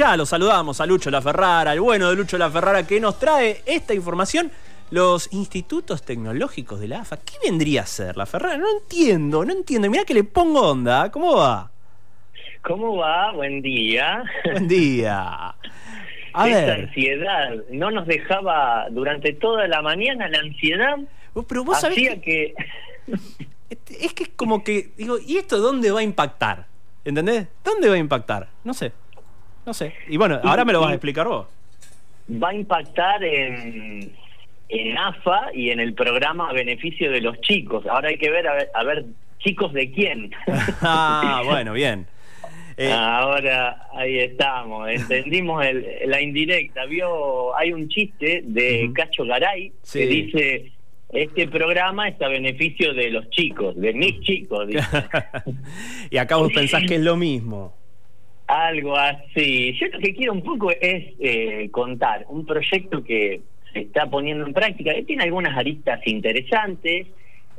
Ya lo saludamos a Lucho La Ferrara, el bueno de Lucho La Ferrara, que nos trae esta información. Los institutos tecnológicos de la AFA, ¿qué vendría a ser la Ferrara? No entiendo, no entiendo. Mirá que le pongo onda. ¿Cómo va? ¿Cómo va? Buen día. Buen día. A Esta ver. ansiedad no nos dejaba durante toda la mañana la ansiedad. Uh, pero vos hacía que... Es que es como que, digo, ¿y esto dónde va a impactar? ¿Entendés? ¿Dónde va a impactar? No sé. No sé. Y bueno, ahora me lo vas a explicar vos. Va a impactar en, en AFA y en el programa a beneficio de los chicos. Ahora hay que ver, a ver, chicos de quién. ah, bueno, bien. Eh, ahora ahí estamos, entendimos la indirecta. Vio, hay un chiste de Cacho Garay que dice este programa está a beneficio de los chicos, de mis chicos. y acá vos pensás que es lo mismo. Algo así. Yo lo que quiero un poco es eh, contar un proyecto que se está poniendo en práctica, que tiene algunas aristas interesantes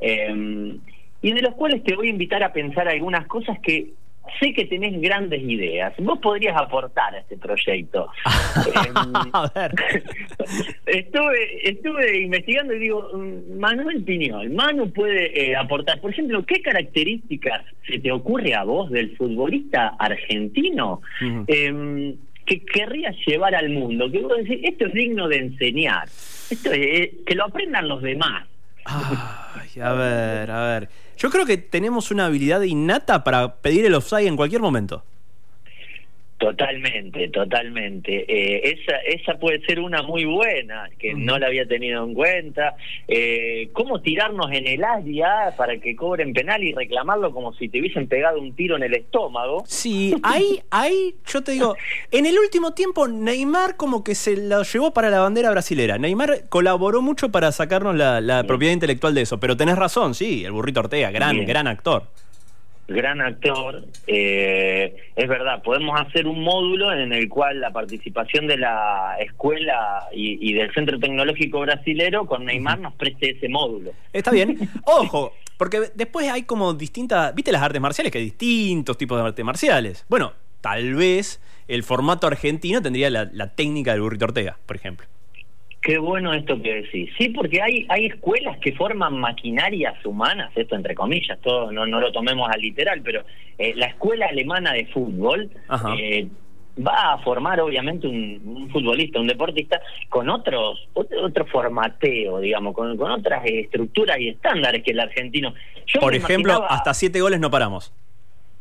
eh, y de los cuales te voy a invitar a pensar algunas cosas que sé que tenés grandes ideas. Vos podrías aportar a este proyecto. a ver. estuve, estuve investigando y digo, mm, Manuel Piñol, Manu puede eh, aportar. Por ejemplo, ¿qué características se te ocurre a vos del futbolista argentino em, que querrías llevar al mundo? Que vos decís, esto es digno de enseñar. Esto es, que lo aprendan los demás. Ay, a ver, a ver. Yo creo que tenemos una habilidad innata para pedir el offside en cualquier momento. Totalmente, totalmente. Eh, esa, esa puede ser una muy buena, que no la había tenido en cuenta. Eh, ¿Cómo tirarnos en el área para que cobren penal y reclamarlo como si te hubiesen pegado un tiro en el estómago? Sí, ahí, ahí, yo te digo, en el último tiempo Neymar como que se lo llevó para la bandera brasilera. Neymar colaboró mucho para sacarnos la, propiedad intelectual de eso, pero tenés razón, sí, el burrito Ortega, gran, gran actor gran actor. Eh, es verdad, podemos hacer un módulo en el cual la participación de la escuela y, del Centro Tecnológico Brasilero con Neymar nos preste ese módulo. Está bien. Ojo, porque después hay como distintas, viste las artes marciales, que hay distintos tipos de artes marciales. Bueno, tal vez el formato argentino tendría la, la técnica del burrito Ortega, por ejemplo. Qué bueno esto que decís. Sí, porque hay, hay escuelas que forman maquinarias humanas, esto entre comillas, todo no, no lo tomemos al literal, pero eh, la escuela alemana de fútbol eh, va a formar obviamente un, futbolista, un deportista con otros otro, formateo, digamos, con, con otras estructuras y estándares que el argentino. Por ejemplo, hasta siete goles no paramos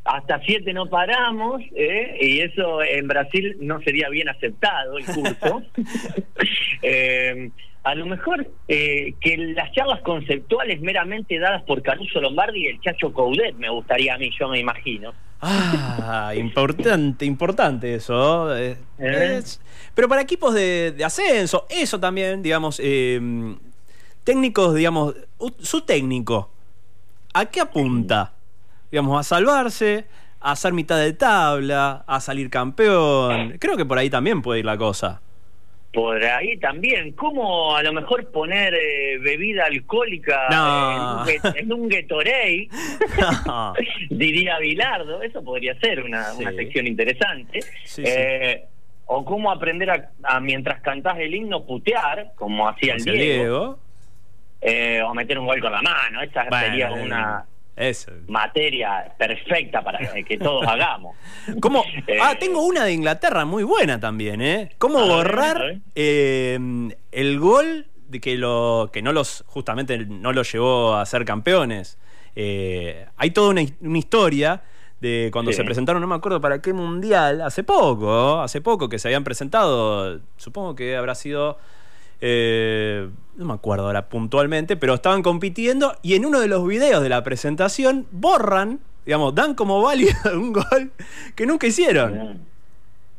hasta siete no paramos, ¿eh? y eso en Brasil no sería bien aceptado el curso. eh, a lo mejor eh, que las charlas conceptuales meramente dadas por Caruso Lombardi y el Chacho Coudet me gustaría a mí, yo me imagino. Ah, importante, importante eso. Pero para equipos de, ascenso, eso también, digamos, técnicos, digamos, su técnico, ¿a qué apunta? Digamos, a salvarse, a hacer mitad de tabla, a salir campeón. Creo que por ahí también puede ir la cosa. Por ahí también. ¿Cómo a lo mejor poner eh, bebida alcohólica en, un, Gatorade? Diría Bilardo. Eso podría ser una, sección interesante. Eh, o cómo aprender a, mientras cantás el himno putear, como hacía el Diego. Eh, o meter un gol con la mano. Esa sería una materia perfecta para que todos hagamos. ¿Cómo? Eh, ah, tengo una de Inglaterra muy buena también, ¿eh? ¿Cómo borrar eh, el gol de que lo que no los justamente no lo llevó a ser campeones? Eh, hay toda una, historia de cuando se presentaron, no me acuerdo para qué mundial, hace poco, hace poco que se habían presentado, supongo que habrá sido eh, no me acuerdo ahora puntualmente, pero estaban compitiendo y en uno de los videos de la presentación borran, digamos, dan como válido un gol que nunca hicieron.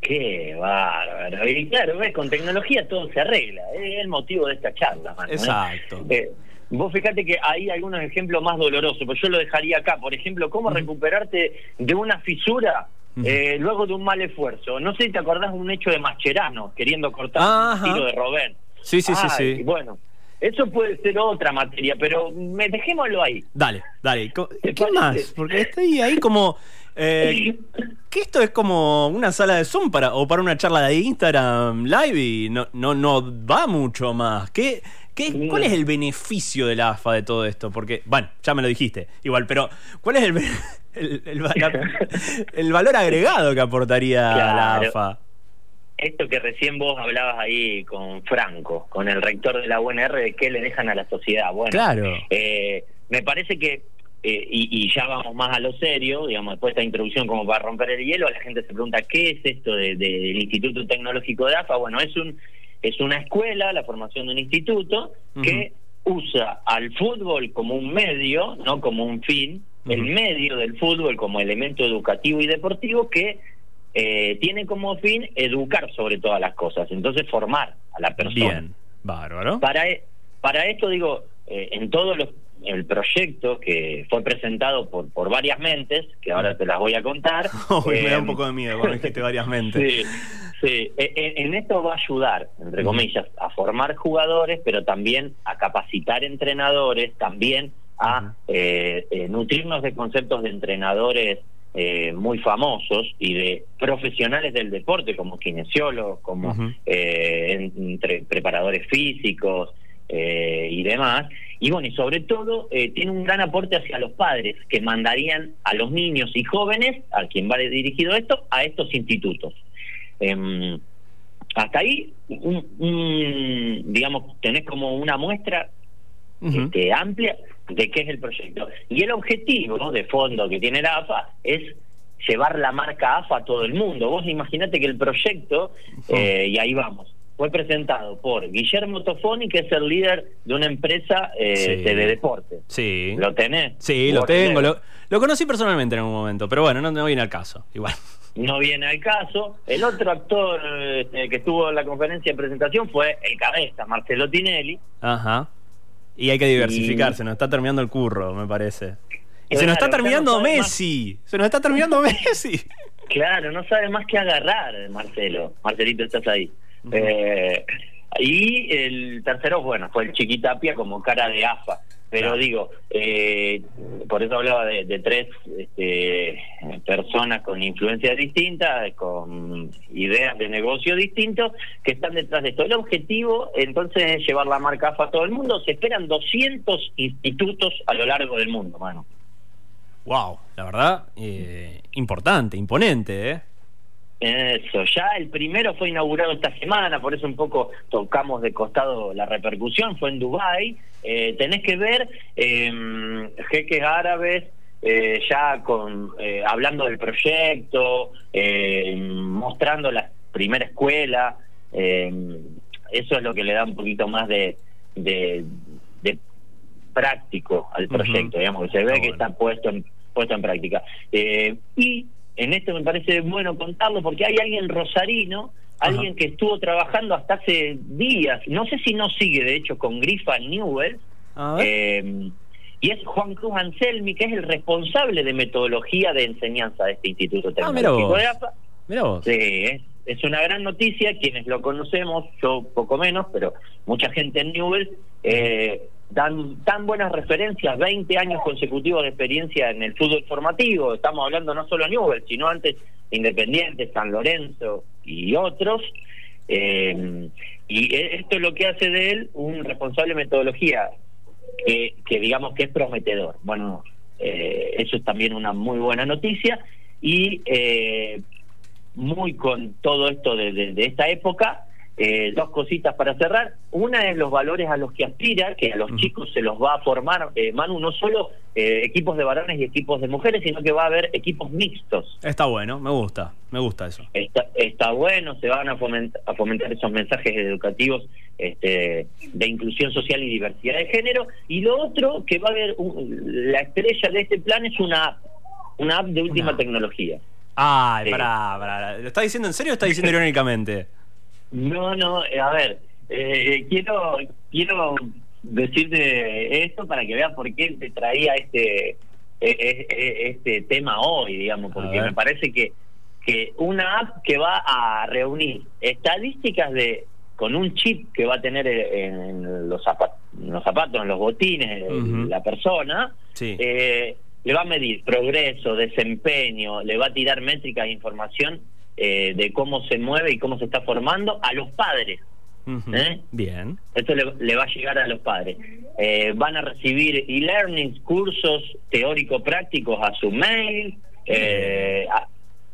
Qué bárbaro. Y claro, ves, con tecnología todo se arregla. Es el motivo de esta charla, ¿eh? Exacto. Eh, vos fíjate que hay algunos ejemplos más dolorosos, pues yo lo dejaría acá. Por ejemplo, cómo recuperarte de una fisura luego de un mal esfuerzo. No sé si te acordás de un hecho de Mascherano queriendo cortar un tiro de Robén. Sí, sí, sí, sí. Bueno, eso puede ser otra materia, pero me, dejémoslo ahí. Dale, dale. ¿Qué más? Porque estoy ahí como. Eh, que esto es como una sala de Zoom para, o para una charla de Instagram live y no, no, no va mucho más. ¿Qué, qué, ¿Cuál es el beneficio de la AFA de todo esto? Porque, bueno, ya me lo dijiste, igual, pero ¿cuál es el, el, valor agregado que aportaría la AFA? Esto que recién vos hablabas ahí con Franco, con el rector de la UNR, de qué le dejan a la sociedad. Bueno, claro. Eh, me parece que eh, y, ya vamos más a lo serio, digamos, después de esta introducción como para romper el hielo, la gente se pregunta qué es esto del Instituto Tecnológico de AFA. Bueno, es un es una escuela, la formación de un instituto que usa al fútbol como un medio, no como un fin, el medio del fútbol como elemento educativo y deportivo que eh, tiene como fin educar sobre todas las cosas, entonces formar a la persona. Bien, bárbaro. Para, e, para esto digo, eh, en todos los el proyecto que fue presentado por, por varias mentes, que ahora te las voy a contar. me da un em, poco de miedo cuando dijiste varias mentes. Sí, sí. E, e, en, esto va a ayudar, entre comillas, a formar jugadores, pero también a capacitar entrenadores, también a eh, eh, nutrirnos de conceptos de entrenadores eh, muy famosos y de profesionales del deporte, como kinesiólogos, como entre preparadores físicos y demás y bueno, y sobre todo eh, tiene un gran aporte hacia los padres que mandarían a los niños y jóvenes, a quien va dirigido esto, a estos institutos. Em, hasta ahí, digamos, tenés como una muestra este, amplia de qué es el proyecto. Y el objetivo de fondo que tiene la AFA es llevar la marca AFA a todo el mundo. Vos imaginate que el proyecto, eh, y ahí vamos, fue presentado por Guillermo Tofoni, que es el líder de una empresa eh, de deporte. Sí. ¿Lo tenés? Sí, lo tengo. Lo, conocí personalmente en algún momento, pero bueno, no, viene al caso, igual. No viene al caso. El otro actor eh, que estuvo en la conferencia de presentación fue el cabeza, Marcelo Tinelli. Ajá. Y hay que diversificarse, nos está terminando el curro, me parece. Y se nos está terminando Messi. Se nos está terminando Messi. Claro, no sabe más que agarrar, Marcelo. Marcelito, estás ahí. Eh, y el tercero, bueno, fue el Chiquitapia como cara de AFA. Pero digo, eh, por eso hablaba de, tres este, personas con influencias distintas, con ideas de negocio distintos, que están detrás de esto. El objetivo, entonces, es llevar la marca AFA a todo el mundo. Se esperan 200 institutos a lo largo del mundo, mano. Wow, la verdad, eh, importante, imponente, ¿eh? Eso, ya el primero fue inaugurado esta semana, por eso un poco tocamos de costado la repercusión, fue en Dubái. Eh, tenés que ver eh, jeques árabes eh, ya con eh, hablando del proyecto, eh, mostrando la primera escuela. eso es lo que le da un poquito más de, de, práctico al proyecto, digamos, que se ve que está puesto en, puesto en práctica. y en esto me parece bueno contarlo porque hay alguien rosarino, alguien que estuvo trabajando hasta hace días, no sé si no sigue de hecho con Grifa Newell, eh, y es Juan Cruz Anselmi, que es el responsable de metodología de enseñanza de este Instituto ah, Tecnológico de APA. Sí, es, una gran noticia, quienes lo conocemos, yo poco menos, pero mucha gente en Newell, eh, dan tan buenas referencias, 20 años consecutivos de experiencia en el fútbol formativo, estamos hablando no solo Newell, sino antes Independiente, San Lorenzo y otros, eh, y esto es lo que hace de él un responsable de metodología que, que digamos que es prometedor. Bueno, eh, eso es también una muy buena noticia. Y eh, muy con todo esto de esta época, eh, dos cositas para cerrar. Una es los valores a los que aspira, que a los chicos se los va a formar, eh, Manu, no solo eh, equipos de varones y equipos de mujeres, sino que va a haber equipos mixtos. Está bueno, me gusta, me gusta eso. Está, está bueno, se van a fomentar, a fomentar esos mensajes educativos este, de inclusión social y diversidad de género. Y lo otro, que va a haber, la estrella de este plan es una app, una app de última tecnología. Ay, pará, pará, ¿lo está diciendo en serio o está diciendo irónicamente? No, no, eh, a ver, eh, quiero quiero decirte esto para que veas por qué te traía este e, e, e, este tema hoy, digamos, porque me parece que que una app que va a reunir estadísticas de con un chip que va a tener en los zapatos, en los, zapatos, en los botines la persona, sí. eh, le va a medir progreso, desempeño, le va a tirar métricas e información eh, de cómo se mueve y cómo se está formando a los padres. ¿Eh? Bien. Esto le, va a llegar a los padres. Eh, van a recibir e-learnings, cursos teórico-prácticos a su mail, eh,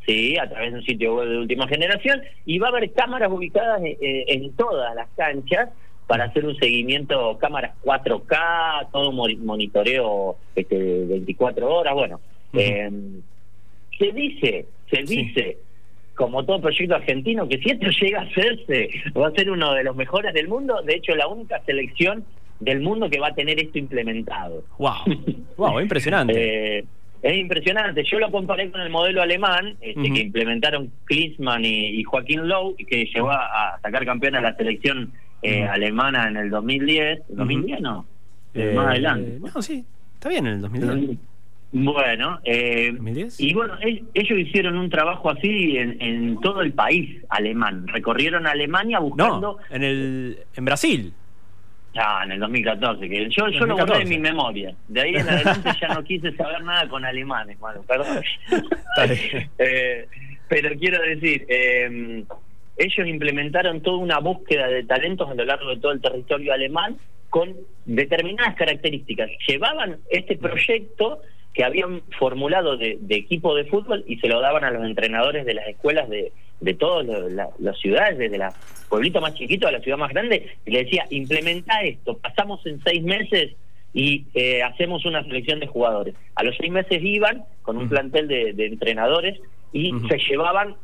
sí, a través de un sitio web de última generación, y va a haber cámaras ubicadas en todas las canchas para hacer un seguimiento, cámaras 4K, todo monitoreo este, 24 horas, bueno. se dice, se dice como todo proyecto argentino, que si esto llega a hacerse, va a ser uno de los mejores del mundo, de hecho la única selección del mundo que va a tener esto implementado. Wow, wow, impresionante. Eh, es impresionante. Yo lo comparé con el modelo alemán este, que implementaron Klinsmann y, Joaquín Lowe, que llevó a, sacar campeón a la selección eh, alemana en el 2010. ¿2010 no? Eh, más adelante. no, sí, está bien en el 2010. Bueno, eh, y bueno, ellos hicieron un trabajo así en, todo el país alemán. Recorrieron Alemania buscando. en, el, en Brasil. Ah, en el 2014. Que yo, yo lo guardé en mi memoria. De ahí en adelante ya no quise saber nada con alemanes, bueno, perdón. eh, pero quiero decir, eh, ellos implementaron toda una búsqueda de talentos a lo largo de todo el territorio alemán con determinadas características. Llevaban este proyecto que habían formulado de, equipo de fútbol y se lo daban a los entrenadores de las escuelas de, de todas las ciudades, desde la pueblito más chiquito a la ciudad más grande, y le decía, implementa esto, pasamos en seis meses y eh, hacemos una selección de jugadores. A los seis meses iban con un plantel de, entrenadores y se llevaban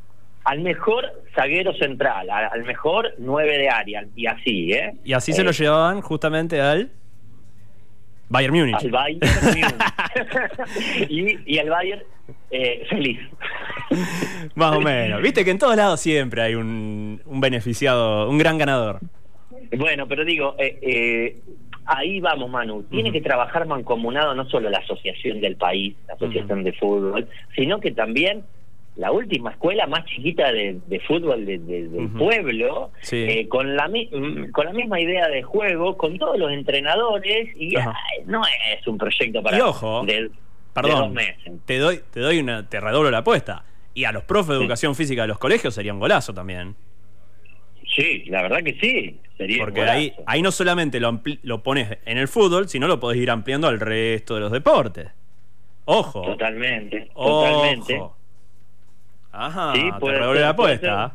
al mejor zaguero central, al, mejor nueve de área, y así, ¿eh? Y así se lo eh, llevaban justamente al Bayern Múnich. Al Bayern y, al Bayern eh, feliz. Más o menos. Viste que en todos lados siempre hay un, beneficiado, un gran ganador. Bueno, pero digo, eh, eh, ahí vamos, Manu. Tiene que trabajar mancomunado no solo la asociación del país, la asociación de fútbol, sino que también la última escuela más chiquita de, fútbol del pueblo, eh, con, la, con la misma idea de juego, con todos los entrenadores, y no es un proyecto para ojo, perdón, Te doy, te doy una, te redoblo la apuesta. Y a los profes de educación física de los colegios sería un golazo también. Sí, la verdad que sí. Sería Porque ahí, ahí no solamente lo, lo pones en el fútbol, sino lo podés ir ampliando al resto de los deportes. Ojo. Totalmente, totalmente. Ajá, sí, puede, la apuesta.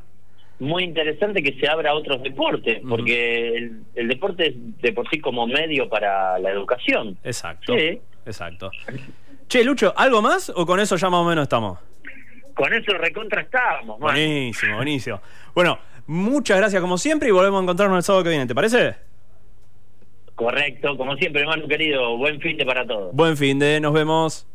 Muy interesante que se abra a otros deportes, porque el, deporte es de por sí como medio para la educación. Exacto. Exacto. Che, Lucho, ¿algo más o con eso ya más o menos estamos? Con eso recontra estamos, Buenísimo, buenísimo. Bueno, muchas gracias como siempre y volvemos a encontrarnos el sábado que viene, ¿te parece? Correcto, como siempre, hermano querido, buen fin de para todos. Buen fin de, nos vemos.